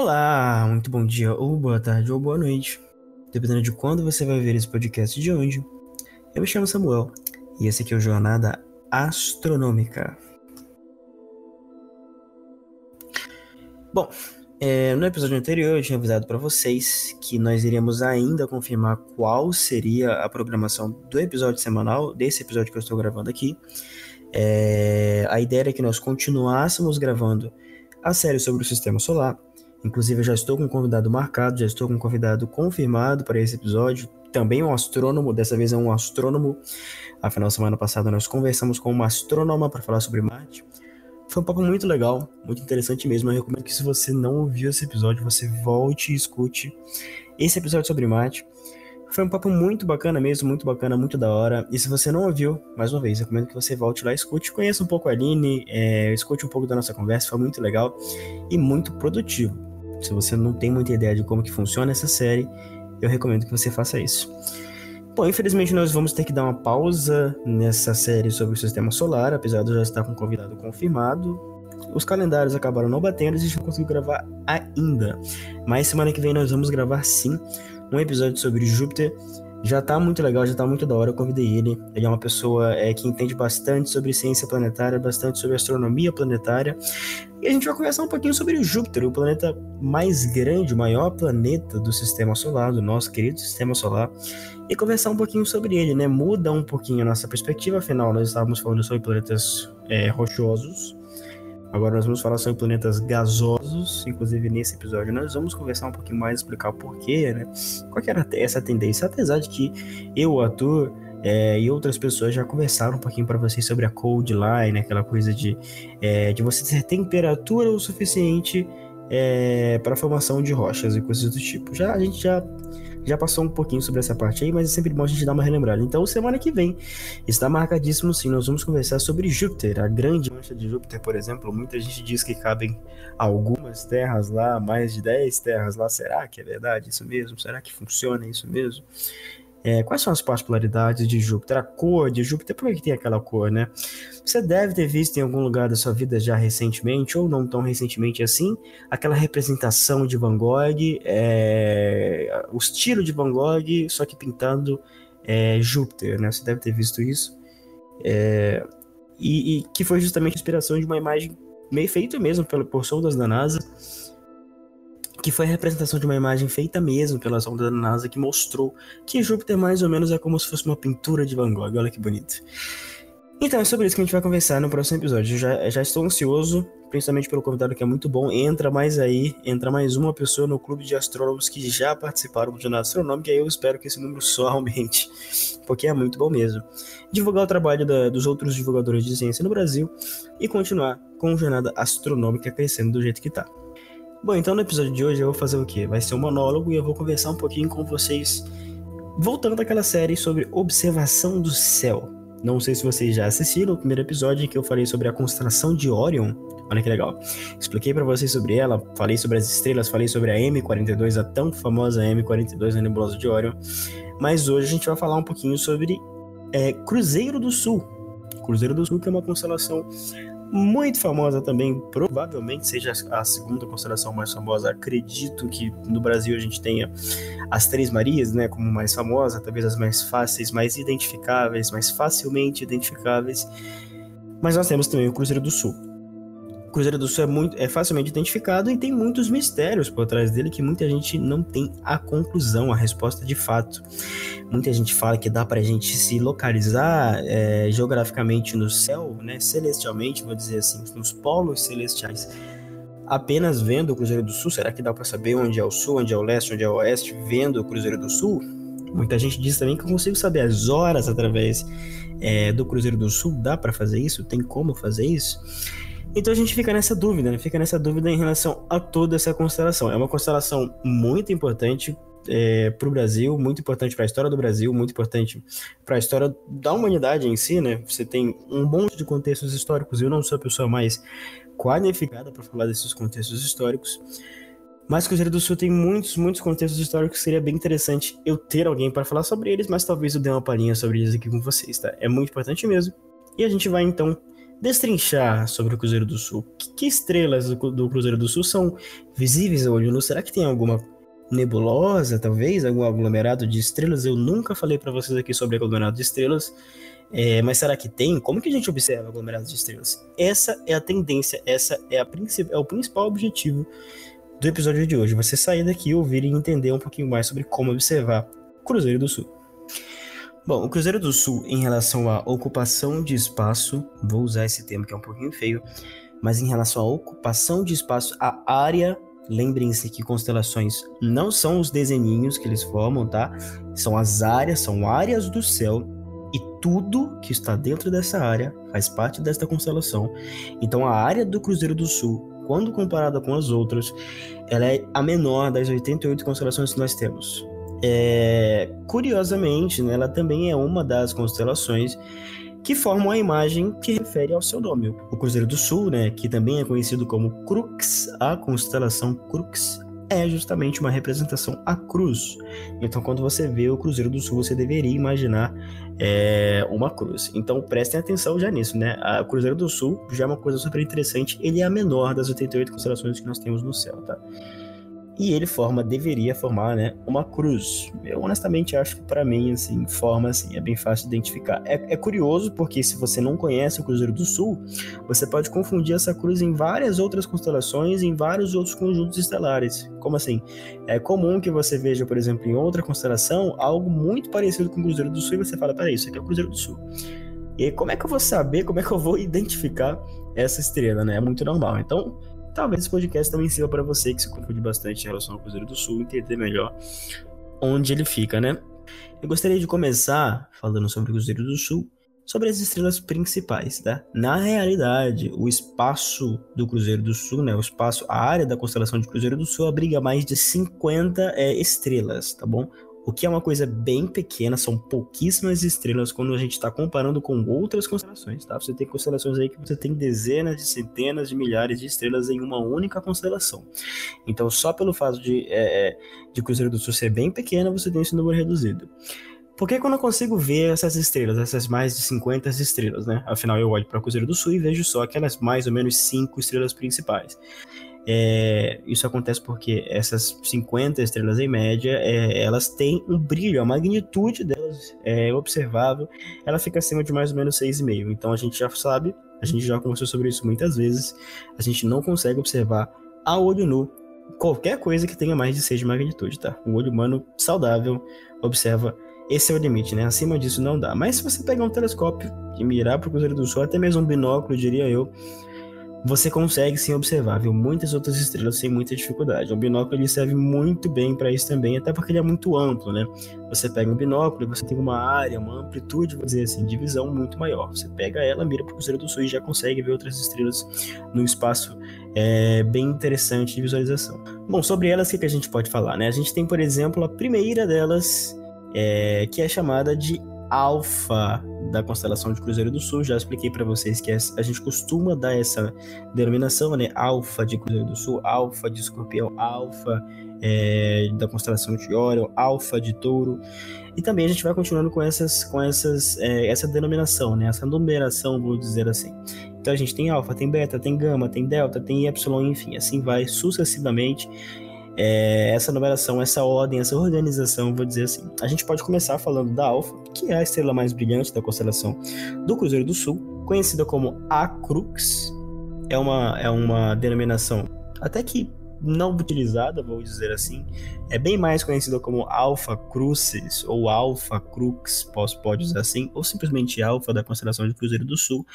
Olá, muito bom dia, ou boa tarde, ou boa noite, dependendo de quando você vai ver esse podcast de onde. Eu me chamo Samuel e esse aqui é o Jornada Astronômica. Bom, é, no episódio anterior eu tinha avisado para vocês que nós iríamos ainda confirmar qual seria a programação do episódio semanal, desse episódio que eu estou gravando aqui. É, a ideia era que nós continuássemos gravando a série sobre o sistema solar. Inclusive, eu já estou com um convidado marcado, já estou com um convidado confirmado para esse episódio. Também um astrônomo, dessa vez é um astrônomo. Afinal, semana passada nós conversamos com uma astrônoma para falar sobre Marte. Foi um papo muito legal, muito interessante mesmo. Eu recomendo que se você não ouviu esse episódio, você volte e escute esse episódio sobre Marte. Foi um papo muito bacana mesmo, muito bacana, muito da hora. E se você não ouviu, mais uma vez, recomendo que você volte lá, escute, conheça um pouco a Aline, é, escute um pouco da nossa conversa, foi muito legal e muito produtivo. Se você não tem muita ideia de como que funciona essa série, eu recomendo que você faça isso. Bom, infelizmente nós vamos ter que dar uma pausa nessa série sobre o sistema solar, apesar de eu já estar com um convidado confirmado. Os calendários acabaram não batendo a gente não conseguiu gravar ainda. Mas semana que vem nós vamos gravar sim um episódio sobre Júpiter. Já tá muito legal, já tá muito da hora. Eu convidei ele. Ele é uma pessoa é, que entende bastante sobre ciência planetária, bastante sobre astronomia planetária. E a gente vai conversar um pouquinho sobre Júpiter, o planeta mais grande, o maior planeta do sistema solar, do nosso querido sistema solar. E conversar um pouquinho sobre ele, né? Muda um pouquinho a nossa perspectiva, afinal, nós estávamos falando sobre planetas é, rochosos Agora nós vamos falar sobre planetas gasosos, inclusive nesse episódio nós vamos conversar um pouquinho mais, explicar o porquê, né? Qual que era essa tendência, apesar de que eu, o ator, é, e outras pessoas já conversaram um pouquinho para vocês sobre a cold line, aquela coisa de, é, de você ter temperatura o suficiente é, para a formação de rochas e coisas do tipo. Já a gente já já passou um pouquinho sobre essa parte aí, mas é sempre bom a gente dar uma relembrada. Então, semana que vem está marcadíssimo sim, nós vamos conversar sobre Júpiter, a grande mancha de Júpiter, por exemplo. Muita gente diz que cabem algumas terras lá, mais de 10 terras lá. Será que é verdade isso mesmo? Será que funciona isso mesmo? É, quais são as particularidades de Júpiter? A cor de Júpiter, por que tem aquela cor, né? Você deve ter visto em algum lugar da sua vida já recentemente, ou não tão recentemente assim, aquela representação de Van Gogh, é, o estilo de Van Gogh, só que pintando é, Júpiter, né? Você deve ter visto isso. É, e, e, que foi justamente a inspiração de uma imagem meio feita mesmo pelo, por sondas da NASA que foi a representação de uma imagem feita mesmo pela sonda da NASA que mostrou que Júpiter mais ou menos é como se fosse uma pintura de Van Gogh. Olha que bonito. Então é sobre isso que a gente vai conversar no próximo episódio. Eu já, já estou ansioso, principalmente pelo convidado que é muito bom. Entra mais aí, entra mais uma pessoa no clube de astrônomos que já participaram do Jornada Astronômica e aí eu espero que esse número só aumente, porque é muito bom mesmo. Divulgar o trabalho da, dos outros divulgadores de ciência no Brasil e continuar com a Jornada Astronômica crescendo do jeito que está. Bom, então no episódio de hoje eu vou fazer o quê? Vai ser um monólogo e eu vou conversar um pouquinho com vocês, voltando daquela série sobre observação do céu. Não sei se vocês já assistiram o primeiro episódio em que eu falei sobre a constelação de Orion. Olha que legal. Expliquei para vocês sobre ela, falei sobre as estrelas, falei sobre a M42, a tão famosa M42, a nebulosa de Orion. Mas hoje a gente vai falar um pouquinho sobre é, Cruzeiro do Sul. Cruzeiro do Sul, que é uma constelação muito famosa também, provavelmente seja a segunda constelação mais famosa. Acredito que no Brasil a gente tenha as Três Marias, né, como mais famosa, talvez as mais fáceis, mais identificáveis, mais facilmente identificáveis. Mas nós temos também o Cruzeiro do Sul. Cruzeiro do Sul é, muito, é facilmente identificado e tem muitos mistérios por trás dele que muita gente não tem a conclusão, a resposta de fato. Muita gente fala que dá para a gente se localizar é, geograficamente no céu, né, celestialmente, vou dizer assim, nos polos celestiais, apenas vendo o Cruzeiro do Sul. Será que dá para saber onde é o sul, onde é o leste, onde é o oeste, vendo o Cruzeiro do Sul? Muita gente diz também que eu consigo saber as horas através é, do Cruzeiro do Sul. Dá para fazer isso? Tem como fazer isso? Então a gente fica nessa dúvida, né? Fica nessa dúvida em relação a toda essa constelação. É uma constelação muito importante é, para o Brasil, muito importante para a história do Brasil, muito importante para a história da humanidade em si, né? Você tem um monte de contextos históricos. Eu não sou a pessoa mais qualificada para falar desses contextos históricos. Mas Cruzeiro do Sul tem muitos, muitos contextos históricos que seria bem interessante eu ter alguém para falar sobre eles, mas talvez eu dê uma palhinha sobre eles aqui com vocês, tá? É muito importante mesmo. E a gente vai então destrinchar sobre o Cruzeiro do Sul. Que, que estrelas do, do, Cruzeiro do Sul são visíveis ao olho nu? Será que tem alguma nebulosa, talvez? Algum aglomerado de estrelas? Eu nunca falei para vocês aqui sobre aglomerado de estrelas. É, mas será que tem? Como que a gente observa aglomerados de estrelas? Essa é a tendência, essa é, a é o principal objetivo do episódio de hoje. Você sair daqui, ouvir e entender um pouquinho mais sobre como observar Cruzeiro do Sul. Bom, o Cruzeiro do Sul, em relação à ocupação de espaço, vou usar esse termo que é um pouquinho feio, mas em relação à ocupação de espaço, a área, lembrem-se que constelações não são os desenhinhos que eles formam, tá? São as áreas, são áreas do céu e tudo que está dentro dessa área faz parte desta constelação. Então a área do Cruzeiro do Sul, quando comparada com as outras, ela é a menor das 88 constelações que nós temos. É, curiosamente, né, ela também é uma das constelações que formam a imagem que refere ao seu nome. O Cruzeiro do Sul, né, que também é conhecido como Crux, a constelação Crux, é justamente uma representação à cruz. Então, quando você vê o Cruzeiro do Sul, você deveria imaginar é, uma cruz. Então, prestem atenção já nisso, né? O Cruzeiro do Sul já é uma coisa super interessante. Ele é a menor das 88 constelações que nós temos no céu, tá? E ele forma, deveria formar, né, uma cruz. Eu honestamente acho que para mim, assim, forma assim, é bem fácil de identificar. É, é, curioso porque se você não conhece o Cruzeiro do Sul, você pode confundir essa cruz em várias outras constelações, em vários outros conjuntos estelares. Como assim? É comum que você veja, por exemplo, em outra constelação, algo muito parecido com o Cruzeiro do Sul e você fala, peraí, isso aqui é o Cruzeiro do Sul. E como é que eu vou saber, como é que eu vou identificar essa estrela, né? É muito normal. Então, talvez esse podcast também sirva para você que se confunde bastante em relação ao Cruzeiro do Sul, entender melhor onde ele fica, né? Eu gostaria de começar falando sobre o Cruzeiro do Sul, sobre as estrelas principais, tá? Na realidade, o espaço do Cruzeiro do Sul, né, o espaço, a área da constelação de Cruzeiro do Sul abriga mais de 50 é, estrelas, tá bom? O que é uma coisa bem pequena, são pouquíssimas estrelas quando a gente está comparando com outras constelações, tá? Você tem constelações aí que você tem dezenas de centenas de milhares de estrelas em uma única constelação. Então, só pelo fato de, é, é de Cruzeiro do Sul ser bem pequena, você tem esse número reduzido. Por que quando eu consigo ver essas estrelas, essas mais de 50 estrelas, né? Afinal, eu olho para Cruzeiro do Sul e vejo só aquelas mais ou menos cinco estrelas principais. É, isso acontece porque essas 50 estrelas em média, é, elas têm um brilho, a magnitude delas é observável, ela fica acima de mais ou menos 6,5. Então a gente já sabe, a gente já conversou sobre isso muitas vezes, a gente não consegue observar a olho nu qualquer coisa que tenha mais de 6 de magnitude, tá? O olho humano saudável observa esse é o limite, né? Acima disso não dá. Mas se você pegar um telescópio e mirar para o Cruzeiro do Sul, até mesmo um binóculo, diria eu, você consegue sim observar, viu? Muitas outras estrelas sem muita dificuldade. O binóculo ele serve muito bem para isso também, até porque ele é muito amplo, né? Você pega um binóculo e você tem uma área, uma amplitude, vou dizer assim, de visão muito maior. Você pega ela, mira para o Cruzeiro do Sul e já consegue ver outras estrelas no espaço é, bem interessante de visualização. Bom, sobre elas, o que a gente pode falar, né? A gente tem, por exemplo, a primeira delas, é, que é chamada de Alfa da constelação de Cruzeiro do Sul. Já expliquei para vocês que a gente costuma dar essa denominação, né? Alfa de Cruzeiro do Sul, Alfa de Escorpião, Alfa é, da constelação de Orion, Alfa de Touro. E também a gente vai continuando com essas, com essas, é, essa denominação, né? Essa numeração, vou dizer assim. Então a gente tem alfa, tem beta, tem gama, tem delta, tem epsilon, enfim, assim vai sucessivamente é, essa numeração, essa ordem, essa organização, vou dizer assim. A gente pode começar falando da Alfa, que é a estrela mais brilhante da constelação do Cruzeiro do Sul, conhecida como A Crux. É uma, é uma denominação até que não utilizada, vou dizer assim, é bem mais conhecida como Alpha Crucis ou Alpha Crux, posso, pode usar assim, ou simplesmente Alpha da constelação de Cruzeiro do Sul.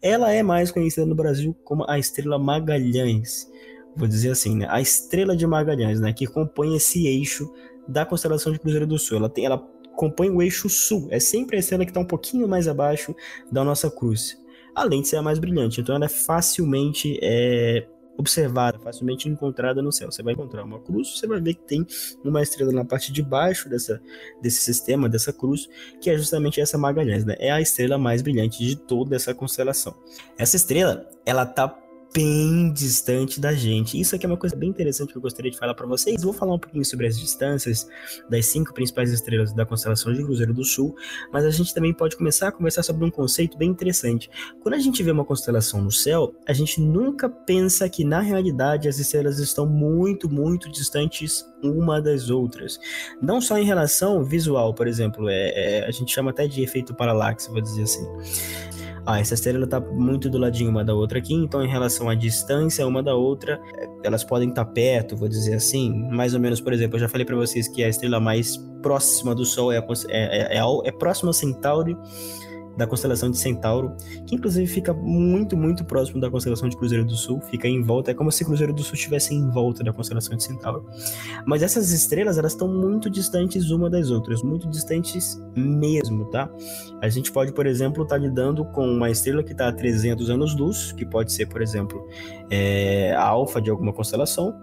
Ela é mais conhecida no Brasil como a estrela Magalhães vou dizer assim, né, a estrela de Magalhães, né, que compõe esse eixo da constelação de Cruzeiro do Sul. Ela, tem, ela compõe o eixo sul, é sempre a estrela que está um pouquinho mais abaixo da nossa cruz, além de ser a mais brilhante. Então ela é facilmente é, observada, facilmente encontrada no céu. Você vai encontrar uma cruz, você vai ver que tem uma estrela na parte de baixo dessa, desse sistema, dessa cruz, que é justamente essa Magalhães, né? É a estrela mais brilhante de toda essa constelação. Essa estrela, ela tá bem distante da gente. Isso aqui é uma coisa bem interessante que eu gostaria de falar para vocês. Vou falar um pouquinho sobre as distâncias das cinco principais estrelas da constelação de Cruzeiro do Sul, mas a gente também pode começar a conversar sobre um conceito bem interessante. Quando a gente vê uma constelação no céu, a gente nunca pensa que na realidade as estrelas estão muito, muito distantes uma das outras. Não só em relação visual, por exemplo, é, é a gente chama até de efeito paralaxe, vou dizer assim ah, essa estrela está muito do ladinho uma da outra aqui, então em relação à distância uma da outra, elas podem estar tá perto, vou dizer assim, mais ou menos, por exemplo, eu já falei para vocês que a estrela mais próxima do Sol é, a, é, é, é, é próxima a Centauri, da constelação de Centauro, que inclusive fica muito, muito próximo da constelação de Cruzeiro do Sul, fica em volta, é como se Cruzeiro do Sul estivesse em volta da constelação de Centauro. Mas essas estrelas, elas estão muito distantes uma das outras, muito distantes mesmo, tá? A gente pode, por exemplo, estar tá lidando com uma estrela que está a 300 anos-luz, que pode ser, por exemplo, é, a alfa de alguma constelação,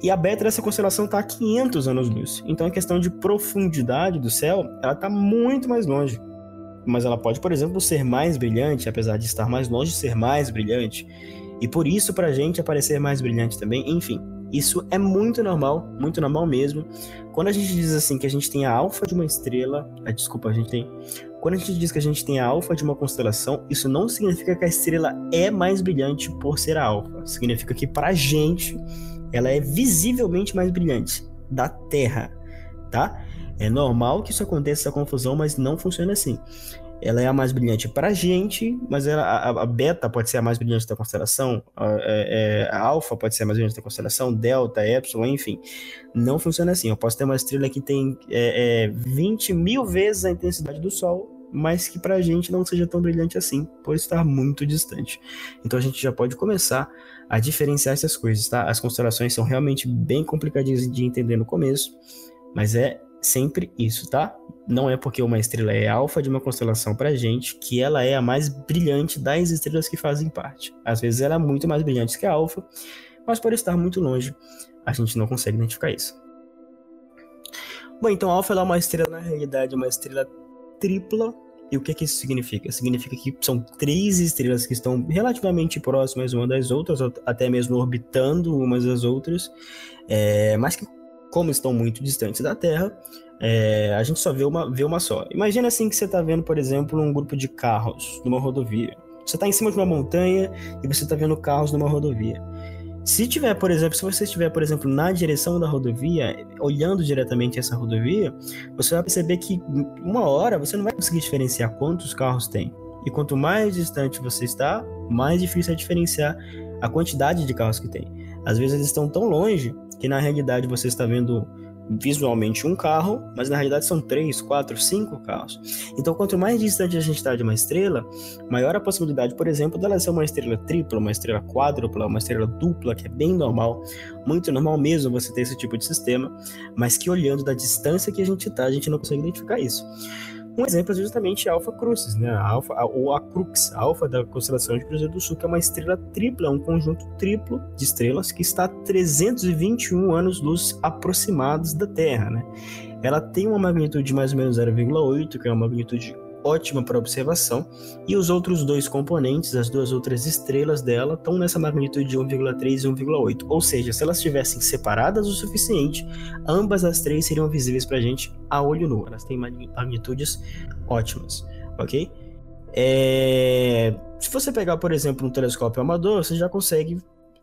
e a beta dessa constelação está a 500 anos-luz. Então a questão de profundidade do céu, ela está muito mais longe mas ela pode, por exemplo, ser mais brilhante, apesar de estar mais longe, ser mais brilhante. E por isso, para a gente aparecer mais brilhante também, enfim, isso é muito normal, muito normal mesmo. Quando a gente diz assim que a gente tem a alfa de uma estrela, ah, desculpa, a gente tem. Quando a gente diz que a gente tem a alfa de uma constelação, isso não significa que a estrela é mais brilhante por ser a alfa. Significa que para a gente ela é visivelmente mais brilhante da Terra, tá? É normal que isso aconteça, essa confusão, mas não funciona assim. Ela é a mais brilhante para a gente, mas ela, a, a, beta pode ser a mais brilhante da constelação, a, é, é, a alfa pode ser a mais brilhante da constelação, delta, epsilon, enfim. Não funciona assim. Eu posso ter uma estrela que tem é, é, 20 mil vezes a intensidade do Sol, mas que para a gente não seja tão brilhante assim, por estar muito distante. Então a gente já pode começar a diferenciar essas coisas, tá? As constelações são realmente bem complicadinhas de entender no começo, mas é sempre isso, tá? Não é porque uma estrela é alfa de uma constelação pra gente que ela é a mais brilhante das estrelas que fazem parte. Às vezes ela é muito mais brilhante que a alfa, mas por estar muito longe, a gente não consegue identificar isso. Bom, então a alfa é uma estrela, na realidade, uma estrela tripla. E o que, que isso significa? Significa que são três estrelas que estão relativamente próximas uma das outras, até mesmo orbitando umas das outras, é, mas que como estão muito distantes da Terra, é, a gente só vê uma, vê uma só. Imagina assim que você está vendo, por exemplo, um grupo de carros numa rodovia. Você está em cima de uma montanha e você está vendo carros numa rodovia. Se tiver, por exemplo, se você estiver, por exemplo, na direção da rodovia, olhando diretamente essa rodovia, você vai perceber que uma hora você não vai conseguir diferenciar quantos carros tem. E quanto mais distante você está, mais difícil é diferenciar a quantidade de carros que tem. Às vezes eles estão tão longe que na realidade você está vendo visualmente um carro, mas na realidade são três, quatro, cinco carros. Então, quanto mais distante a gente está de uma estrela, maior a possibilidade, por exemplo, dela ser uma estrela tripla, uma estrela quádrupla, uma estrela dupla, que é bem normal, muito normal mesmo você ter esse tipo de sistema, mas que olhando da distância que a gente está, a gente não consegue identificar isso. Um exemplo é justamente a Alpha Crucis, né? A Alpha, a, ou a Crux, a Alpha da constelação de Cruzeiro do Sul, que é uma estrela tripla, um conjunto triplo de estrelas que está a 321 anos-luz aproximados da Terra, né? Ela tem uma magnitude de mais ou menos 0,8, que é uma magnitude ótima para observação, e os outros dois componentes, as duas outras estrelas dela, estão nessa magnitude de 1,3 e 1,8. Ou seja, se elas estivessem separadas o suficiente, ambas as três seriam visíveis para a gente a olho nu. Elas têm magnitudes ótimas, ok? É... Se você pegar, por exemplo, um telescópio amador, você já consegue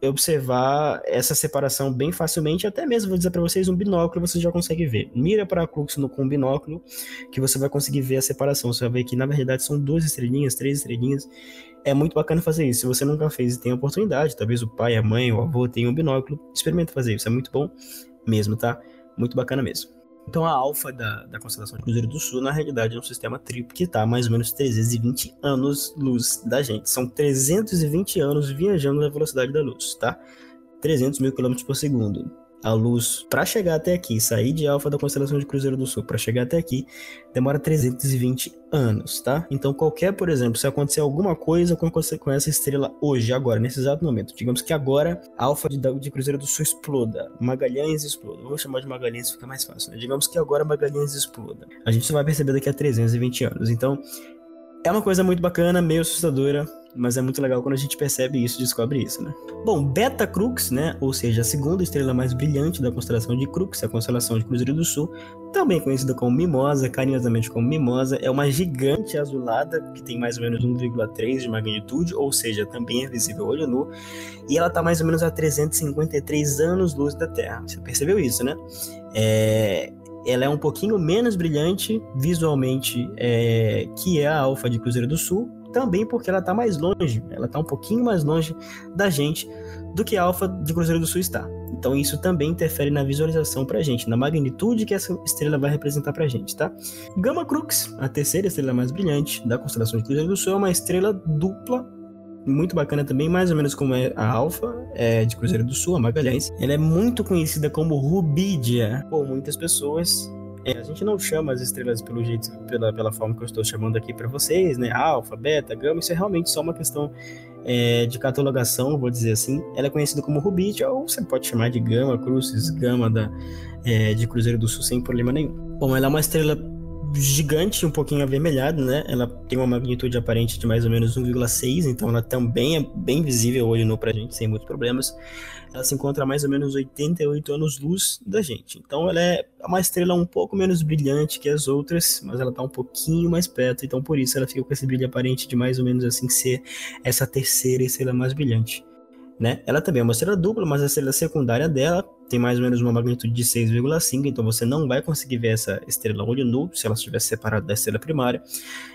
observar essa separação bem facilmente, até mesmo vou dizer para vocês, um binóculo você já consegue ver. Mira para Crux no, com um binóculo que você vai conseguir ver a separação. Você vai ver que na verdade são duas estrelinhas, três estrelinhas. É muito bacana fazer isso. Se você nunca fez e tem a oportunidade, talvez o pai, a mãe, o avô tenham um binóculo, experimenta fazer isso. É muito bom mesmo, tá? Muito bacana mesmo. Então a alfa da, da constelação de Cruzeiro do Sul, na realidade, é um sistema triplo que está a mais ou menos 320 anos-luz da gente. São 320 anos viajando na velocidade da luz, tá? 300 mil quilômetros por segundo a luz para chegar até aqui, sair de Alfa da constelação de Cruzeiro do Sul para chegar até aqui, demora 320 anos, tá? Então qualquer, por exemplo, se acontecer alguma coisa com, essa estrela hoje, agora, nesse exato momento, digamos que agora Alfa de, de Cruzeiro do Sul exploda, Magalhães exploda, vou chamar de Magalhães fica mais fácil, né? Digamos que agora Magalhães exploda. A gente só vai perceber daqui a 320 anos. Então, É uma coisa muito bacana, meio assustadora, mas é muito legal quando a gente percebe isso, descobre isso, né? Bom, Beta Crux, né, ou seja, a segunda estrela mais brilhante da constelação de Crux, a constelação de Cruzeiro do Sul, também conhecida como Mimosa, carinhosamente como Mimosa, é uma gigante azulada que tem mais ou menos 1,3 de magnitude, ou seja, também é visível olho nu, e ela está mais ou menos a 353 anos-luz da Terra. Você percebeu isso, né? É, ela é um pouquinho menos brilhante visualmente é, que é a Alfa de Cruzeiro do Sul, também porque ela está mais longe, ela está um pouquinho mais longe da gente do que a Alfa de Cruzeiro do Sul está. Então isso também interfere na visualização para a gente, na magnitude que essa estrela vai representar para a gente, tá? Gama Crux, a terceira estrela mais brilhante da constelação de Cruzeiro do Sul, é uma estrela dupla muito bacana também, mais ou menos como é a Alfa é, de Cruzeiro do Sul, a Magalhães. Ela é muito conhecida como Rubídia por muitas pessoas é, a gente não chama as estrelas pelo jeito, pela, pela forma que eu estou chamando aqui para vocês, né? Alfa, beta, gama, isso é realmente só uma questão é, de catalogação, vou dizer assim. Ela é conhecida como Rubite, ou você pode chamar de gama, cruzes, gama da, é, de Cruzeiro do Sul sem problema nenhum. Bom, ela é uma estrela gigante, um pouquinho avermelhada, né? Ela tem uma magnitude aparente de mais ou menos 1,6, então ela também é bem visível olho nu pra gente, sem muitos problemas ela se encontra a mais ou menos 88 anos-luz da gente. Então ela é uma estrela um pouco menos brilhante que as outras, mas ela está um pouquinho mais perto, então por isso ela fica com esse brilho aparente de mais ou menos assim ser essa terceira estrela mais brilhante né? Ela também é uma estrela dupla, mas a estrela secundária dela tem mais ou menos uma magnitude de 6,5, então você não vai conseguir ver essa estrela olho nu se ela estiver separada da estrela primária.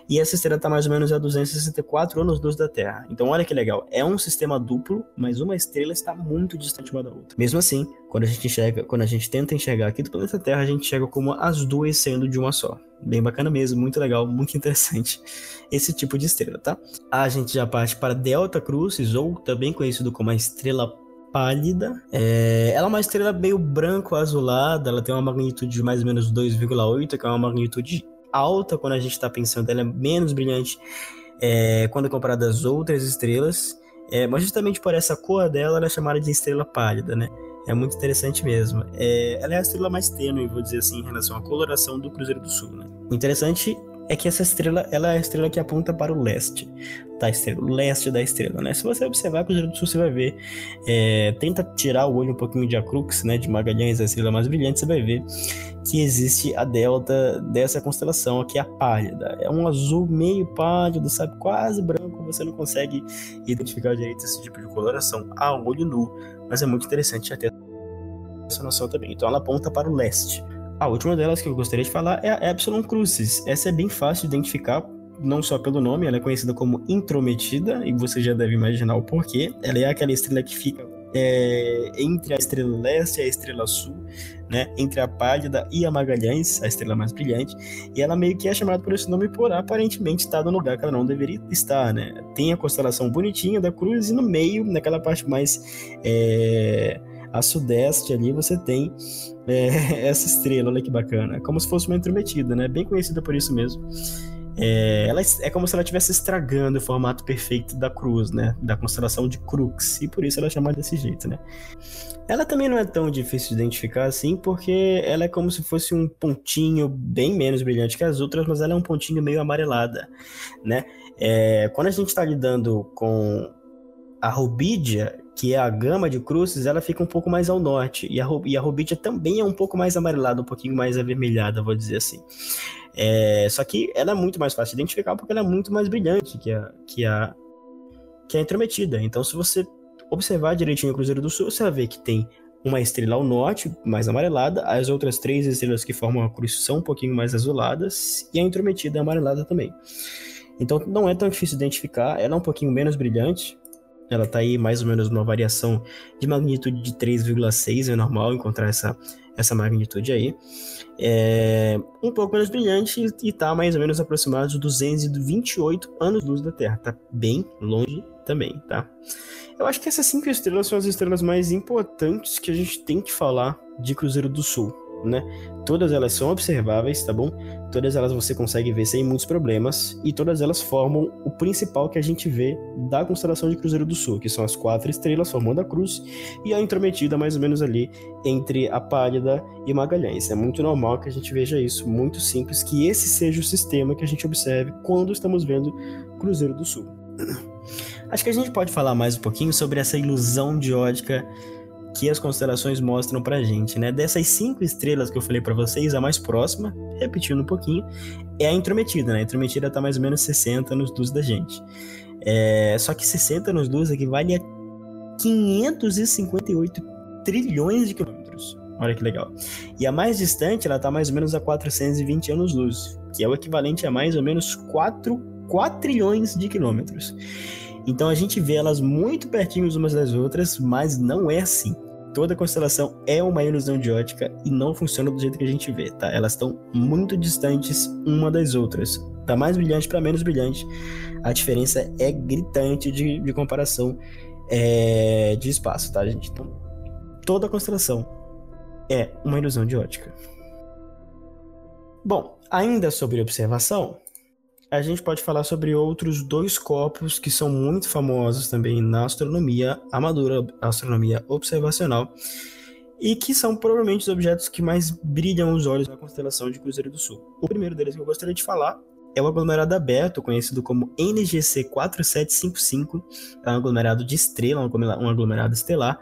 E essa estrela está mais ou menos a 264 anos-luz da Terra. Então olha que legal, é um sistema duplo, mas uma estrela está muito distante uma da outra. Mesmo assim, quando a gente enxerga, quando a gente tenta enxergar aqui do planeta Terra, a gente enxerga como as duas sendo de uma só. Bem bacana mesmo, muito legal, muito interessante esse tipo de estrela, tá? A gente já parte para Delta Crucis, ou também conhecido como a estrela pálida. É, ela é uma estrela meio branco-azulada, ela tem uma magnitude de mais ou menos 2,8, que é uma magnitude alta quando a gente está pensando, ela é menos brilhante é, quando comparada às outras estrelas. É, mas justamente por essa cor dela, ela é chamada de estrela pálida, né? É muito interessante mesmo. É, ela é a estrela mais tênue, vou dizer assim, em relação à coloração do Cruzeiro do Sul. Né? Interessante é que essa estrela ela é a estrela que aponta para o leste da estrela, o leste da estrela, né? Se você observar o Cruzeiro do Sul, você vai ver, é, tenta tirar o olho um pouquinho de Acrux, né, de Magalhães, a estrela mais brilhante, você vai ver que existe a delta dessa constelação aqui, a pálida. É um azul meio pálido, sabe, quase branco, você não consegue identificar direito esse tipo de coloração a olho nu, mas é muito interessante até essa noção também. Então ela aponta para o leste. A última delas que eu gostaria de falar é a Epsilon Crucis. Essa é bem fácil de identificar, não só pelo nome, ela é conhecida como intrometida, e você já deve imaginar o porquê. Ela é aquela estrela que fica é, entre a estrela leste e a estrela sul, né, entre a Pálida e a Magalhães, a estrela mais brilhante, e ela meio que é chamada por esse nome por aparentemente estar no lugar que ela não deveria estar, né? Tem a constelação bonitinha da Cruz e no meio, naquela parte mais é, a sudeste ali, você tem é, essa estrela, olha que bacana, é como se fosse uma intrometida, né? Bem conhecida por isso mesmo. É, ela é como se ela estivesse estragando o formato perfeito da cruz, né? Da constelação de Crux, e por isso ela é chamada desse jeito, né? Ela também não é tão difícil de identificar assim, porque ela é como se fosse um pontinho bem menos brilhante que as outras, mas ela é um pontinho meio amarelada, né? É, quando a gente está lidando com a Rubídia, que é a gama de cruzes, ela fica um pouco mais ao norte. E a, e a Rubidia também é um pouco mais amarelada, um pouquinho mais avermelhada, vou dizer assim. É, só que ela é muito mais fácil de identificar porque ela é muito mais brilhante que a, que a, que a intrometida. Então, se você observar direitinho o Cruzeiro do Sul, você vai ver que tem uma estrela ao norte, mais amarelada, as outras três estrelas que formam a cruz são um pouquinho mais azuladas, e a intrometida é amarelada também. Então não é tão difícil identificar, ela é um pouquinho menos brilhante, ela tá aí mais ou menos numa variação de magnitude de 3,6, é normal encontrar essa, essa magnitude aí. É um pouco menos brilhante e tá mais ou menos aproximado de 228 anos-luz da Terra. Tá bem longe também, tá? Eu acho que essas cinco estrelas são as estrelas mais importantes que a gente tem que falar de Cruzeiro do Sul. Né? Todas elas são observáveis, tá bom? Todas elas você consegue ver sem muitos problemas e todas elas formam o principal que a gente vê da constelação de Cruzeiro do Sul, que são as quatro estrelas formando a cruz e a intrometida mais ou menos ali entre a Pálida e Magalhães. É muito normal que a gente veja isso, muito simples, que esse seja o sistema que a gente observe quando estamos vendo Cruzeiro do Sul. Acho que a gente pode falar mais um pouquinho sobre essa ilusão de ótica que as constelações mostram pra gente, né? Dessas cinco estrelas que eu falei para vocês, a mais próxima, repetindo um pouquinho, é a intrometida, né? A intrometida tá mais ou menos 60 nos luz da gente. É... Só que 60 nos luz equivale a 558 trilhões de quilômetros. Olha que legal. E a mais distante, ela tá mais ou menos a 420 anos-luz, que é o equivalente a mais ou menos 4 quatrilhões de quilômetros. Então a gente vê elas muito pertinho umas das outras, mas não é assim. Toda constelação é uma ilusão de ótica e não funciona do jeito que a gente vê, tá? Elas estão muito distantes uma das outras. Da mais brilhante para menos brilhante, a diferença é gritante de, de comparação é, de espaço, tá, gente? Então, toda constelação é uma ilusão de ótica. Bom, ainda sobre observação, a gente pode falar sobre outros dois corpos que são muito famosos também na astronomia amadora, astronomia observacional, e que são provavelmente os objetos que mais brilham os olhos na constelação de Cruzeiro do Sul. O primeiro deles que eu gostaria de falar é o aglomerado aberto, conhecido como NGC 4755, é um aglomerado de estrela, um aglomerado estelar,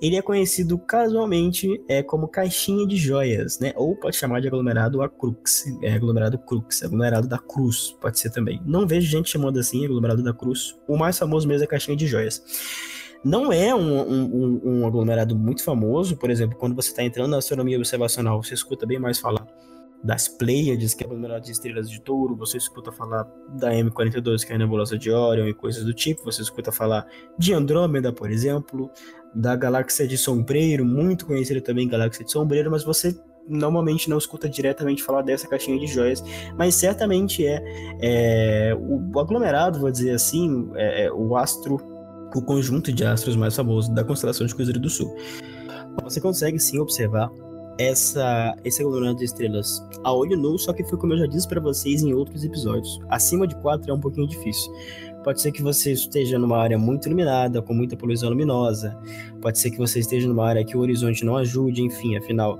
ele é conhecido casualmente é, como caixinha de joias, né? Ou pode chamar de aglomerado a crux, é, aglomerado crux, aglomerado da cruz, pode ser também. Não vejo gente chamando assim, aglomerado da cruz. O mais famoso mesmo é caixinha de joias. Não é um, um, um aglomerado muito famoso, por exemplo, quando você está entrando na astronomia observacional, você escuta bem mais falar das Pleiades, que é a aglomerado de estrelas de touro, você escuta falar da M42, que é a nebulosa de Orion e coisas do tipo, você escuta falar de Andrômeda, por exemplo, da galáxia de Sombreiro, muito conhecida também galáxia de Sombreiro, mas você normalmente não escuta diretamente falar dessa caixinha de joias, mas certamente é, é o, aglomerado, vou dizer assim, é, é o astro, o conjunto de astros mais famoso da constelação de Cruzeiro do Sul. Você consegue sim observar essa, esse aglomerado de estrelas a olho nu, só que foi como eu já disse para vocês em outros episódios. Acima de 4 é um pouquinho difícil. Pode ser que você esteja numa área muito iluminada, com muita poluição luminosa. Pode ser que você esteja numa área que o horizonte não ajude, enfim, afinal,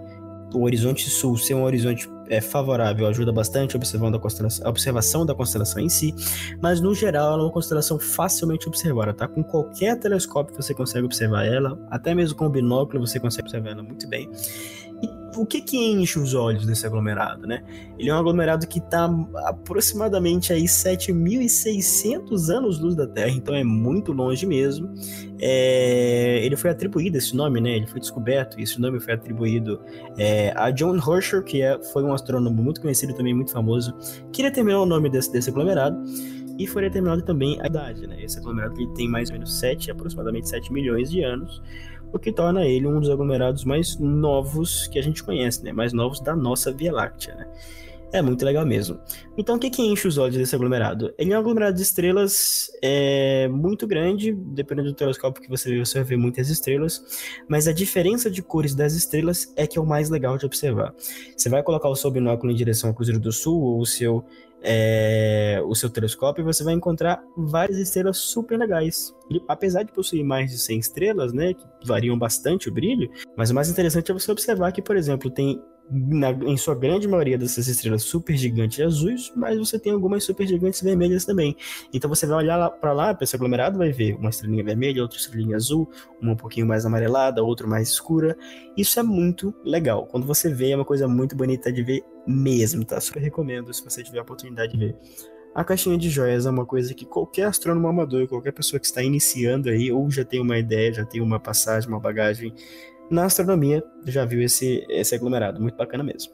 o horizonte sul ser um horizonte é, favorável ajuda bastante observando a, a observação da constelação em si, mas no geral ela é uma constelação facilmente observada, tá? Com qualquer telescópio você consegue observar ela, até mesmo com o binóculo você consegue observar ela muito bem. O que que enche os olhos desse aglomerado, né? Ele é um aglomerado que está aproximadamente aí 7.600 anos-luz da Terra, então é muito longe mesmo. É, ele foi atribuído esse nome, né? Ele foi descoberto e esse nome foi atribuído é, a John Herschel, que é, foi um astrônomo muito conhecido também, muito famoso, que determinou o nome desse, desse aglomerado e foi determinado também a idade, né? Esse aglomerado ele tem mais ou menos 7, aproximadamente 7 milhões de anos o que torna ele um dos aglomerados mais novos que a gente conhece, né? Mais novos da nossa Via Láctea, né? É muito legal mesmo. Então, o que, que enche os olhos desse aglomerado? Ele é um aglomerado de estrelas é, muito grande, dependendo do telescópio que você vê, você vai ver muitas estrelas, mas a diferença de cores das estrelas é que é o mais legal de observar. Você vai colocar o seu binóculo em direção ao Cruzeiro do Sul ou o seu é, o seu telescópio, você vai encontrar várias estrelas super legais. Ele, apesar de possuir mais de 100 estrelas, né, que variam bastante o brilho, mas o mais interessante é você observar que, por exemplo, tem na, em sua grande maioria dessas estrelas super gigantes azuis, mas você tem algumas super gigantes vermelhas também. Então você vai olhar para lá, para esse aglomerado, vai ver uma estrelinha vermelha, outra estrelinha azul, uma um pouquinho mais amarelada, outra mais escura. Isso é muito legal. Quando você vê, é uma coisa muito bonita de ver mesmo, tá? Super recomendo se você tiver a oportunidade de ver. A caixinha de joias é uma coisa que qualquer astrônomo amador, qualquer pessoa que está iniciando aí, ou já tem uma ideia, já tem uma passagem, uma bagagem na astronomia, já viu esse, esse aglomerado. Muito bacana mesmo.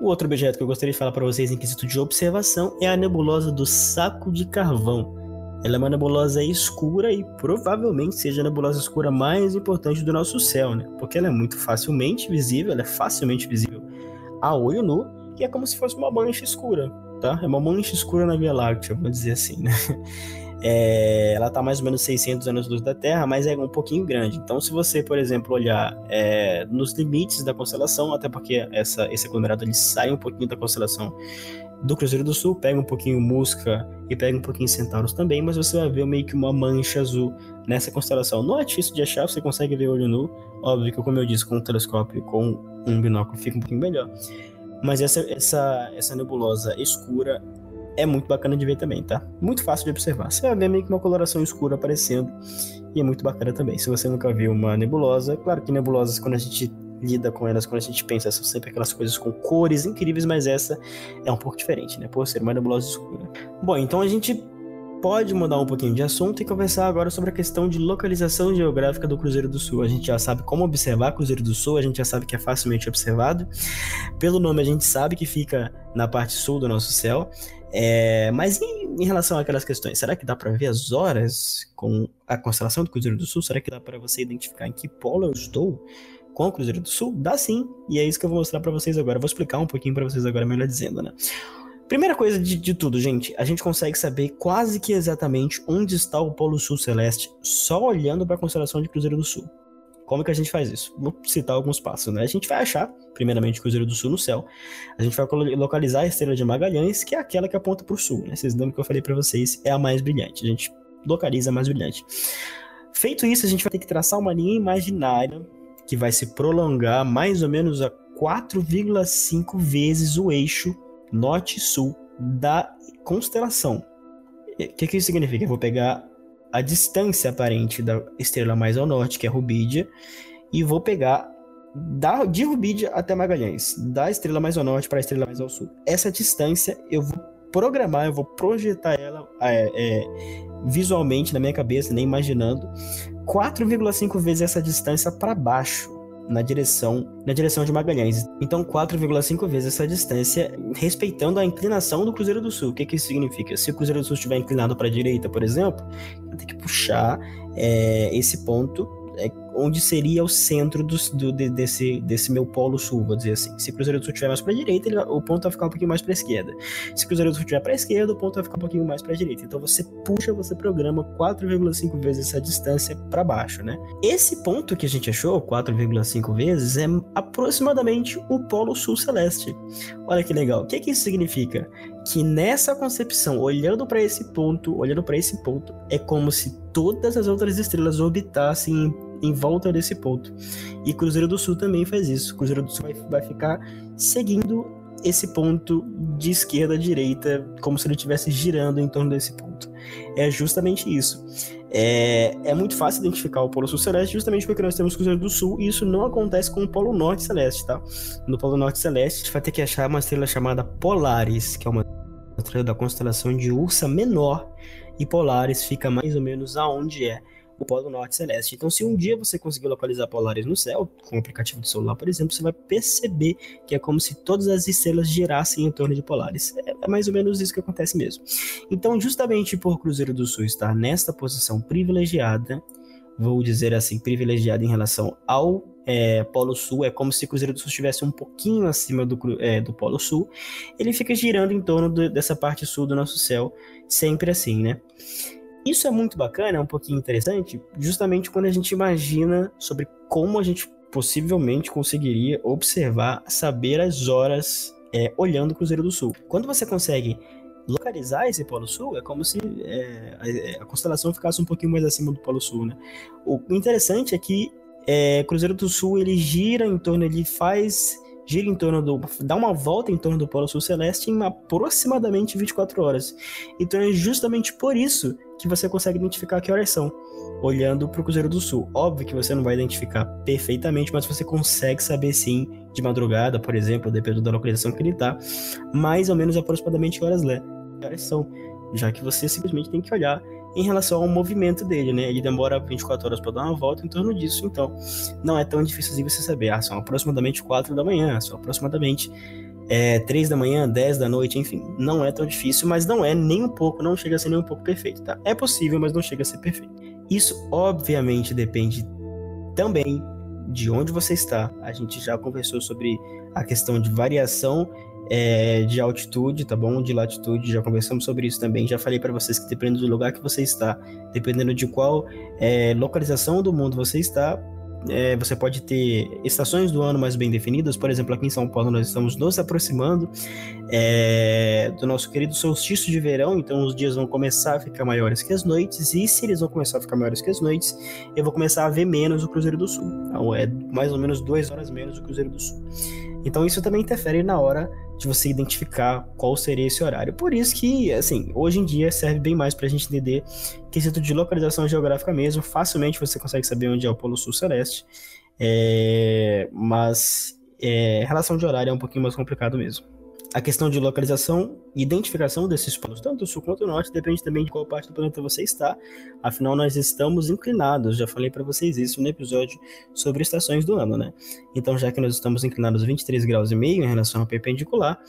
O outro objeto que eu gostaria de falar para vocês em quesito de observação é a nebulosa do Saco de Carvão. Ela é uma nebulosa escura e provavelmente seja a nebulosa escura mais importante do nosso céu, né? Porque ela é muito facilmente visível, ela é facilmente visível a olho nu e é como se fosse uma mancha escura, tá? É uma mancha escura na Via Láctea, vou dizer assim, né? É, ela está mais ou menos 600 anos-luz da Terra, mas é um pouquinho grande. Então, se você, por exemplo, olhar é, nos limites da constelação, até porque essa, esse aglomerado ele sai um pouquinho da constelação do Cruzeiro do Sul, pega um pouquinho Musca e pega um pouquinho Centauros também, mas você vai ver meio que uma mancha azul nessa constelação. Não é difícil de achar, você consegue ver olho nu. Óbvio que, como eu disse, com um telescópio e com um binóculo fica um pouquinho melhor. Mas essa, essa, essa nebulosa escura é muito bacana de ver também, tá? Muito fácil de observar. Você ver meio que uma coloração escura aparecendo e é muito bacana também. Se você nunca viu uma nebulosa, claro que nebulosas, quando a gente lida com elas, quando a gente pensa, são sempre aquelas coisas com cores incríveis, mas essa é um pouco diferente, né? Por ser uma nebulosa escura. Bom, então a gente pode mudar um pouquinho de assunto e conversar agora sobre a questão de localização geográfica do Cruzeiro do Sul. A gente já sabe como observar Cruzeiro do Sul, a gente já sabe que é facilmente observado. Pelo nome, a gente sabe que fica na parte sul do nosso céu. É, mas em, em, relação àquelas questões, será que dá para ver as horas com a constelação do Cruzeiro do Sul? Será que dá para você identificar em que polo eu estou com o Cruzeiro do Sul? Dá sim, e é isso que eu vou mostrar para vocês agora. Vou explicar um pouquinho para vocês agora, melhor dizendo, né? Primeira coisa de, de, tudo, gente, a gente consegue saber quase que exatamente onde está o Polo Sul Celeste só olhando para a constelação de Cruzeiro do Sul. Como que a gente faz isso? Vou citar alguns passos, né? A gente vai achar, primeiramente, Cruzeiro do Sul no céu. A gente vai localizar a estrela de Magalhães, que é aquela que aponta para o sul, né? Vocês lembram que eu falei para vocês, é a mais brilhante. A gente localiza a mais brilhante. Feito isso, a gente vai ter que traçar uma linha imaginária que vai se prolongar mais ou menos a 4,5 vezes o eixo norte e sul da constelação. O que, que isso significa? Eu vou pegar a distância aparente da estrela mais ao norte, que é Rubídia, e vou pegar da, de Rubídia até Magalhães, da estrela mais ao norte para a estrela mais ao sul. Essa distância eu vou programar, eu vou projetar ela é, é, visualmente na minha cabeça, nem imaginando, 4,5 vezes essa distância para baixo na direção na direção de Magalhães. Então 4,5 vezes essa distância, respeitando a inclinação do Cruzeiro do Sul. O que, que isso significa? Se o Cruzeiro do Sul estiver inclinado para a direita, por exemplo, tem que puxar é, esse ponto é, onde seria o centro do, do, desse, desse meu polo sul, vou dizer assim. Se o Cruzeiro do Sul estiver mais para a direita, ele, o ponto vai ficar um pouquinho mais para a esquerda. Se o Cruzeiro do Sul estiver para a esquerda, o ponto vai ficar um pouquinho mais para a direita. Então você puxa, você programa 4,5 vezes essa distância para baixo, né? Esse ponto que a gente achou, 4,5 vezes, é aproximadamente o polo sul celeste. Olha que legal. O que, que isso significa? Que nessa concepção, olhando para esse ponto, olhando para esse ponto, é como se todas as outras estrelas orbitassem em volta desse ponto. E Cruzeiro do Sul também faz isso. Cruzeiro do Sul vai, vai ficar seguindo esse ponto de esquerda a direita, como se ele estivesse girando em torno desse ponto. É justamente isso. É, é muito fácil identificar o Polo Sul Celeste justamente porque nós temos Cruzeiro do Sul e isso não acontece com o Polo Norte Celeste, tá? No Polo Norte Celeste, a gente vai ter que achar uma estrela chamada Polaris, que é uma estrela da constelação de Ursa Menor, e Polaris fica mais ou menos aonde é o Polo Norte Celeste. Então, se um dia você conseguir localizar Polaris no céu, com o aplicativo de celular, por exemplo, você vai perceber que é como se todas as estrelas girassem em torno de Polaris. É, é mais ou menos isso que acontece mesmo. Então, justamente por Cruzeiro do Sul estar nesta posição privilegiada, vou dizer assim, privilegiada em relação ao é, Polo Sul, é como se Cruzeiro do Sul estivesse um pouquinho acima do, é, do Polo Sul, ele fica girando em torno do, dessa parte sul do nosso céu, sempre assim, né? Isso é muito bacana, é um pouquinho interessante, justamente quando a gente imagina sobre como a gente possivelmente conseguiria observar, saber as horas é, olhando o Cruzeiro do Sul. Quando você consegue localizar esse Polo Sul, é como se é, a, é, a, constelação ficasse um pouquinho mais acima do Polo Sul, né? O interessante é que é, Cruzeiro do Sul ele gira em torno, ele faz gira em torno do. dá uma volta em torno do Polo Sul Celeste em aproximadamente 24 horas. Então é justamente por isso que você consegue identificar que horas são, olhando para o Cruzeiro do Sul. Óbvio que você não vai identificar perfeitamente, mas você consegue saber sim, de madrugada, por exemplo, dependendo da localização que ele está, mais ou menos aproximadamente que horas, lê, que horas são. Já que você simplesmente tem que olhar em relação ao movimento dele, né? Ele demora 24 horas para dar uma volta em torno disso, então não é tão difícil assim você saber. Ah, são aproximadamente 4 da manhã, são aproximadamente é, 3 da manhã, 10 da noite, enfim. Não é tão difícil, mas não é nem um pouco, não chega a ser nem um pouco perfeito, tá? É possível, mas não chega a ser perfeito. Isso, obviamente, depende também de onde você está. A gente já conversou sobre a questão de variação é, de altitude, tá bom? De latitude, já conversamos sobre isso também. Já falei para vocês que dependendo do lugar que você está, dependendo de qual é, localização do mundo você está, é, você pode ter estações do ano mais bem definidas. Por exemplo, aqui em São Paulo nós estamos nos aproximando é, do nosso querido solstício de verão, então os dias vão começar a ficar maiores que as noites. E se eles vão começar a ficar maiores que as noites, eu vou começar a ver menos o Cruzeiro do Sul. Então, é mais ou menos duas horas menos o Cruzeiro do Sul. Então isso também interfere na hora de você identificar qual seria esse horário. Por isso que, assim, hoje em dia serve bem mais para a gente entender quesito de localização geográfica mesmo. Facilmente você consegue saber onde é o Polo Sul Celeste. É... Mas é... relação de horário é um pouquinho mais complicado mesmo. A questão de localização e identificação desses polos, tanto sul quanto norte, depende também de qual parte do planeta você está. Afinal, nós estamos inclinados, já falei para vocês isso no episódio sobre estações do ano, né? Então, já que nós estamos inclinados 23 graus e meio em relação ao perpendicular,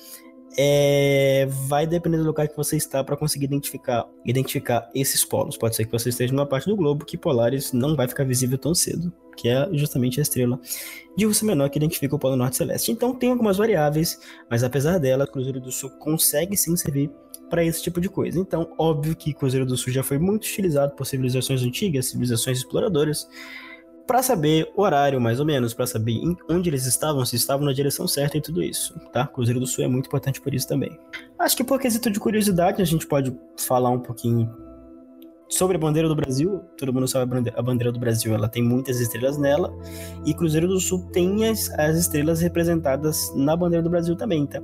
é, vai depender do lugar que você está para conseguir identificar, identificar esses polos. Pode ser que você esteja numa parte do globo que Polaris não vai ficar visível tão cedo, que é justamente a estrela de Ursa Menor que identifica o Polo Norte Celeste. Então tem algumas variáveis, mas apesar dela, Cruzeiro do Sul consegue sim servir para esse tipo de coisa. Então, óbvio que Cruzeiro do Sul já foi muito utilizado por civilizações antigas, civilizações exploradoras, para saber o horário, mais ou menos, para saber onde eles estavam, se estavam na direção certa e tudo isso, tá? Cruzeiro do Sul é muito importante por isso também. Acho que por quesito de curiosidade, a gente pode falar um pouquinho sobre a bandeira do Brasil, todo mundo sabe a bandeira do Brasil, ela tem muitas estrelas nela, e Cruzeiro do Sul tem as, as estrelas representadas na bandeira do Brasil também, tá?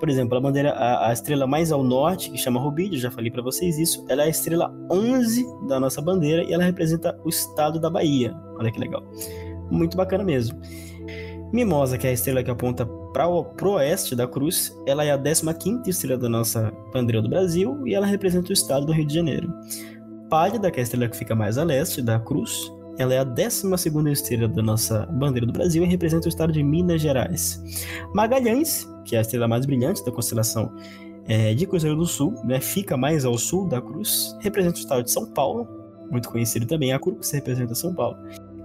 Por exemplo, a bandeira, a, a estrela mais ao norte, que chama Rubídio, já falei para vocês isso, ela é a estrela 11 da nossa bandeira e ela representa o estado da Bahia. Olha que legal. Muito bacana mesmo. Mimosa, que é a estrela que aponta para o oeste da cruz, ela é a 15ª estrela da nossa bandeira do Brasil e ela representa o estado do Rio de Janeiro. Pálida, que é a estrela que fica mais a leste da cruz, ela é a 12 estrela da nossa bandeira do Brasil e representa o estado de Minas Gerais. Magalhães, que é a estrela mais brilhante da constelação é, de Cruzeiro do Sul, né, fica mais ao sul da cruz, representa o estado de São Paulo, muito conhecido também, a cruz representa São Paulo.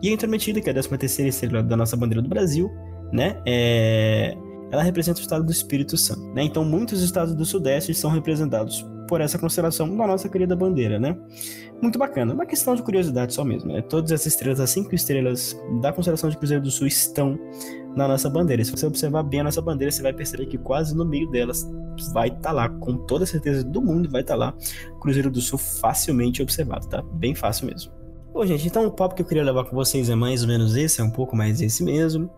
E a Intrometida, que é a 13 estrela da nossa bandeira do Brasil, né, é, ela representa o estado do Espírito Santo. Né? Então, muitos estados do Sudeste são representados por essa constelação da nossa querida bandeira, né? Muito bacana. Uma questão de curiosidade só mesmo, né? Todas essas estrelas, as cinco estrelas da constelação de Cruzeiro do Sul estão na nossa bandeira. Se você observar bem a nossa bandeira, você vai perceber que quase no meio delas vai estar tá lá, com toda certeza do mundo vai estar tá lá, Cruzeiro do Sul facilmente observado, tá? Bem fácil mesmo. Bom, gente, então o papo que eu queria levar com vocês é mais ou menos esse, é um pouco mais esse mesmo.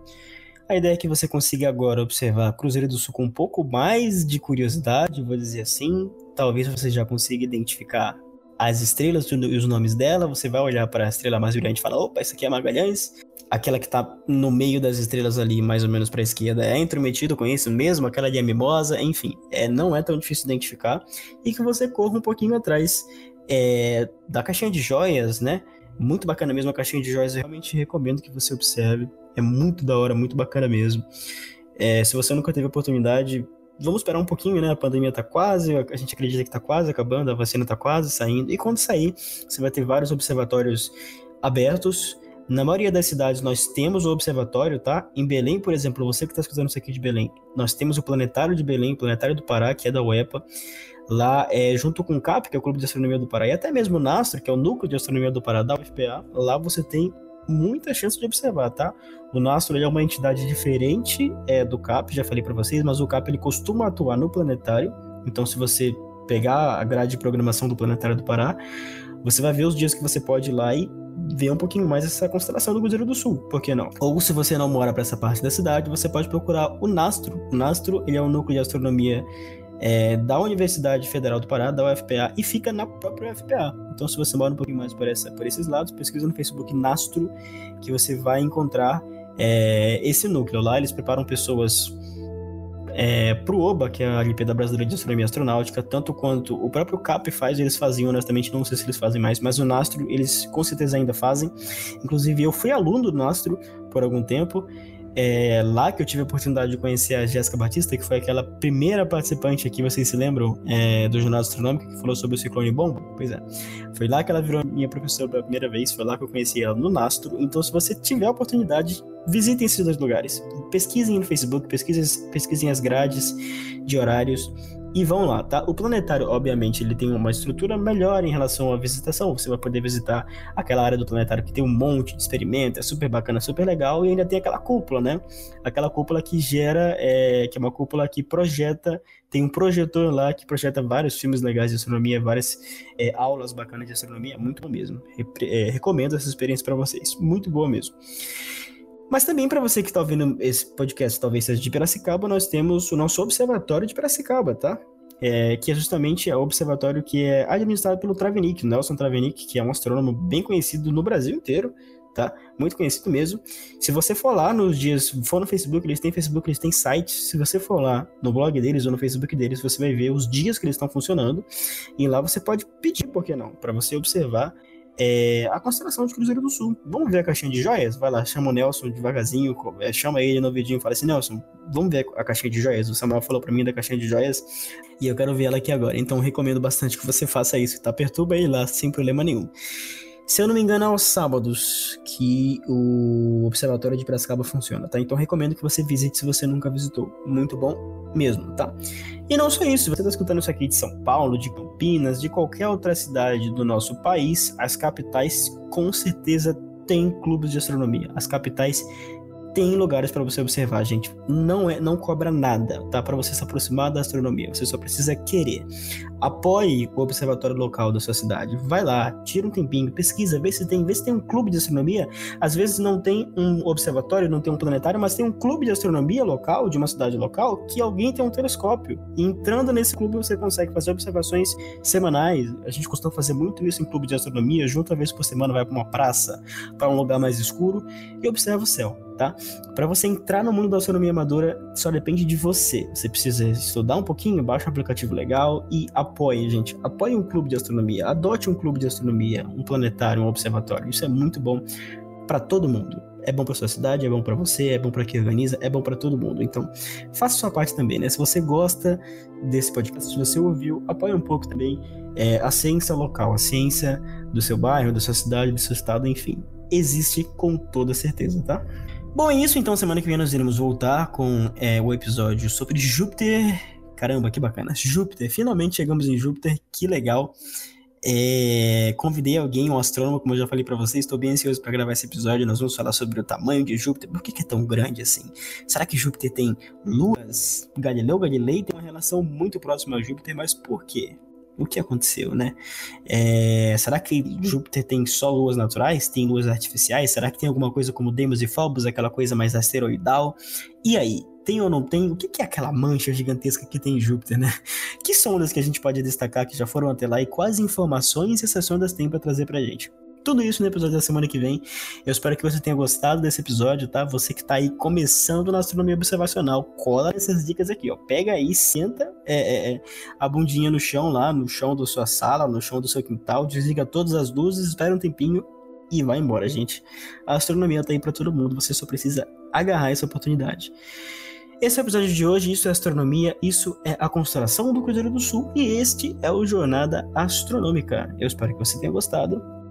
A ideia é que você consiga agora observar Cruzeiro do Sul com um pouco mais de curiosidade, vou dizer assim. Talvez você já consiga identificar as estrelas e os nomes dela. Você vai olhar para a estrela mais brilhante e falar: opa, essa aqui é Magalhães. Aquela que está no meio das estrelas ali, mais ou menos para a esquerda, é intrometido com isso mesmo. Aquela de é mimosa, enfim, é, não é tão difícil identificar. E que você corra um pouquinho atrás é, da caixinha de joias, né? Muito bacana mesmo a caixinha de joias. Eu realmente recomendo que você observe é muito da hora, muito bacana mesmo. É, se você nunca teve oportunidade, vamos esperar um pouquinho, né? A pandemia tá quase, a gente acredita que tá quase acabando, a vacina tá quase saindo. E quando sair, você vai ter vários observatórios abertos. Na maioria das cidades nós temos o observatório, tá? Em Belém, por exemplo, você que está escutando isso aqui de Belém, nós temos o Planetário de Belém, o Planetário do Pará, que é da UEPA. Lá, é, junto com o CAP, que é o Clube de Astronomia do Pará, e até mesmo o NASTRO, que é o Núcleo de Astronomia do Pará da UFPA, lá você tem muita chance de observar, tá? O Nastro é uma entidade diferente é, do CAP, já falei para vocês, mas o CAP ele costuma atuar no planetário. Então, se você pegar a grade de programação do Planetário do Pará, você vai ver os dias que você pode ir lá e ver um pouquinho mais essa constelação do Cruzeiro do Sul, por que não? Ou se você não mora para essa parte da cidade, você pode procurar o Nastro. O Nastro ele é um núcleo de astronomia é, da Universidade Federal do Pará, da UFPA, e fica na própria UFPA. Então, se você mora um pouquinho mais por, essa, por esses lados, pesquisa no Facebook Nastro, que você vai encontrar é, esse núcleo. Lá eles preparam pessoas é, para o OBA, que é a Olimpíada Brasileira de Astronomia Astronáutica, tanto quanto o próprio CAP faz, eles faziam, honestamente, não sei se eles fazem mais, mas o Nastro, eles com certeza ainda fazem. Inclusive, eu fui aluno do Nastro por algum tempo, É lá que eu tive a oportunidade de conhecer a Jéssica Batista, que foi aquela primeira participante aqui, vocês se lembram, é, do Jornal Astronômico, que falou sobre o ciclone bomba? Pois é. Foi lá que ela virou minha professora pela primeira vez, foi lá que eu conheci ela no Nastro. Então, se você tiver a oportunidade, visitem esses dois lugares. Pesquisem no Facebook, pesquisem, pesquisem as grades de horários e vão lá, tá? O planetário, obviamente, ele tem uma estrutura melhor em relação à visitação. Você vai poder visitar aquela área do planetário que tem um monte de experimentos, é super bacana, super legal, e ainda tem aquela cúpula, né? Aquela cúpula que gera, é, que é uma cúpula que projeta, tem um projetor lá que projeta vários filmes legais de astronomia, várias é, aulas bacanas de astronomia, muito bom mesmo. é, recomendo essa experiência para vocês, muito boa mesmo. Mas também para você que está ouvindo esse podcast, talvez seja de Piracicaba, nós temos o nosso Observatório de Piracicaba, tá? É, que é justamente o observatório que é administrado pelo Travenick, Nelson Travenick, que é um astrônomo bem conhecido no Brasil inteiro, tá? Muito conhecido mesmo. Se você for lá nos dias, for no Facebook, eles têm Facebook, eles têm site. Se você for lá no blog deles ou no Facebook deles, você vai ver os dias que eles estão funcionando. E lá você pode pedir, por que não? Para você observar é, a constelação de Cruzeiro do Sul. Vamos ver a caixinha de joias? Vai lá, chama o Nelson devagarzinho, é, chama ele no vidinho e fala assim, Nelson, vamos ver a caixinha de joias. O Samuel falou para mim da caixinha de joias e eu quero ver ela aqui agora. Então recomendo bastante que você faça isso, tá? Perturba ele lá sem problema nenhum. Se eu não me engano, é aos sábados que o Observatório de Piracicaba funciona, tá? Então recomendo que você visite se você nunca visitou. Muito bom mesmo, tá? E não só isso, você está escutando isso aqui de São Paulo, de Campinas, de qualquer outra cidade do nosso país, as capitais com certeza têm clubes de astronomia. As capitais tem lugares para você observar, gente. Não é, não cobra nada, tá? Para você se aproximar da astronomia, você só precisa querer. Apoie o observatório local da sua cidade. Vai lá, tira um tempinho, pesquisa, vê se tem, vê se tem um clube de astronomia. Às vezes não tem um observatório, não tem um planetário, mas tem um clube de astronomia local, de uma cidade local, que alguém tem um telescópio. E entrando nesse clube você consegue fazer observações semanais. A gente costuma fazer muito isso em clube de astronomia, junto uma vez por semana vai para uma praça, para um lugar mais escuro e observa o céu tá? Para você entrar no mundo da astronomia amadora, só depende de você. Você precisa estudar um pouquinho, baixa um aplicativo legal e apoie, gente. Apoie um clube de astronomia, adote um clube de astronomia, um planetário, um observatório. Isso é muito bom para todo mundo. É bom para sua cidade, é bom para você, é bom para quem organiza, é bom para todo mundo. Então, faça sua parte também, né? Se você gosta desse podcast, se você ouviu, apoie um pouco também é, a ciência local, a ciência do seu bairro, da sua cidade, do seu estado, enfim. Existe com toda certeza, tá? Bom, é isso. Então, semana que vem nós iremos voltar com é, o episódio sobre Júpiter. Caramba, que bacana. Júpiter. Finalmente chegamos em Júpiter. Que legal. É, convidei alguém, um astrônomo, como eu já falei para vocês. Estou bem ansioso para gravar esse episódio. Nós vamos falar sobre o tamanho de Júpiter. Por que, que, é tão grande assim? Será que Júpiter tem luas? Galileu Galilei tem uma relação muito próxima a Júpiter, mas por quê? O que aconteceu, né? É, será que Júpiter tem só luas naturais? Tem luas artificiais? Será que tem alguma coisa como Deimos e Phobos, aquela coisa mais asteroidal? E aí, tem ou não tem? O que é aquela mancha gigantesca que tem em Júpiter, né? Que sondas que a gente pode destacar que já foram até lá e quais informações essas sondas têm para trazer pra gente? Tudo isso no episódio da semana que vem. Eu espero que você tenha gostado desse episódio, tá? Você que tá aí começando na astronomia observacional, cola essas dicas aqui, ó. Pega aí, senta é, é, é, a bundinha no chão lá, no chão da sua sala, no chão do seu quintal, desliga todas as luzes, espera um tempinho e vai embora, gente. A astronomia tá aí para todo mundo, você só precisa agarrar essa oportunidade. Esse é o episódio de hoje, isso é astronomia, isso é a constelação do Cruzeiro do Sul e este é o Jornada Astronômica. Eu espero que você tenha gostado